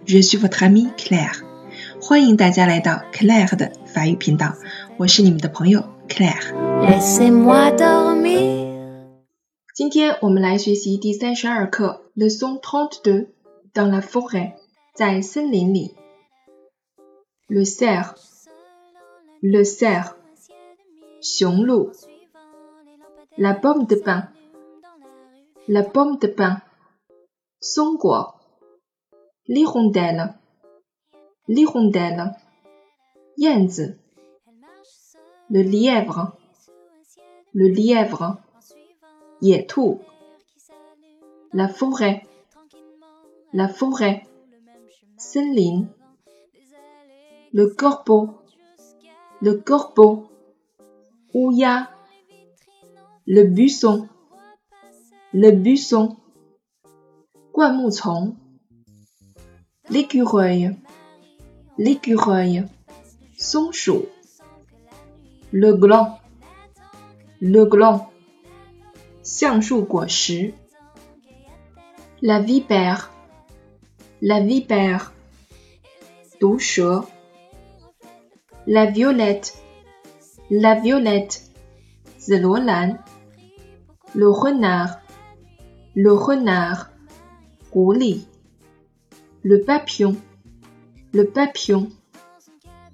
FM，je suis votre amie Claire。欢迎大家来到 Claire 的法语频道，我是你们的朋友 Claire。今天我们来学习第三十二课，Leçon trente-deux dans la forêt，在森林里。Le cerf，le cerf，雄鹿。La pomme de pin，la pomme de pin，松果。l'hirondelle, l'hirondelle, Yenzi, le lièvre, le lièvre, Yetu, la forêt, la forêt, Senlin, le corbeau, le corbeau, Ouya, le buisson, le buisson, Guamuchong, l'écureuil, l'écureuil, son chou, le gland, le gland, la vipère, la vipère, la violette, la violette, le renard, le renard, 狐狸。Le papillon，le papillon，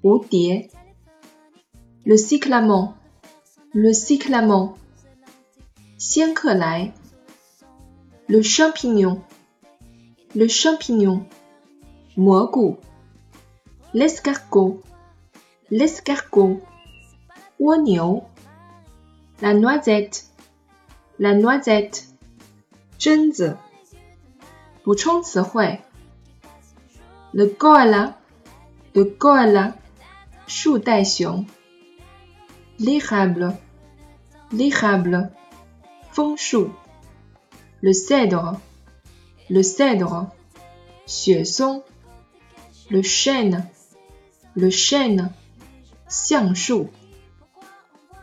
蝴蝶。Le cyclamen，le cyclamen，仙客来。Le champignon，le champignon，蘑菇。L'escargot，l'escargot，蜗牛。La noisette，la noisette，榛子。补充词汇。 le koala, le koala, chou. L'érable, l'érable, feng. Le cèdre, le cèdre, xue. Le chêne, le chêne, xiang shu.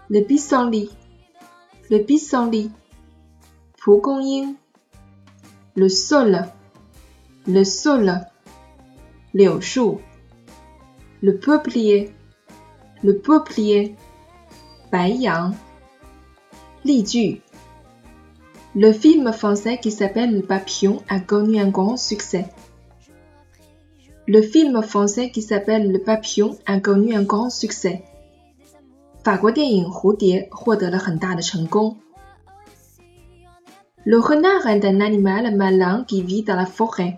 Le pissenlit, le pissenlit, pu. Le sol, le sol, 柳树。Le peuplier，le peuplier，白杨。例句。Le film français qui s'appelle Le Papillon a connu un grand succès. Le film français qui s'appelle Le Papillon a connu un grand succès. 法国电影《蝴蝶》获得了很大的成功。Le renard est un animal malin qui vit dans la forêt.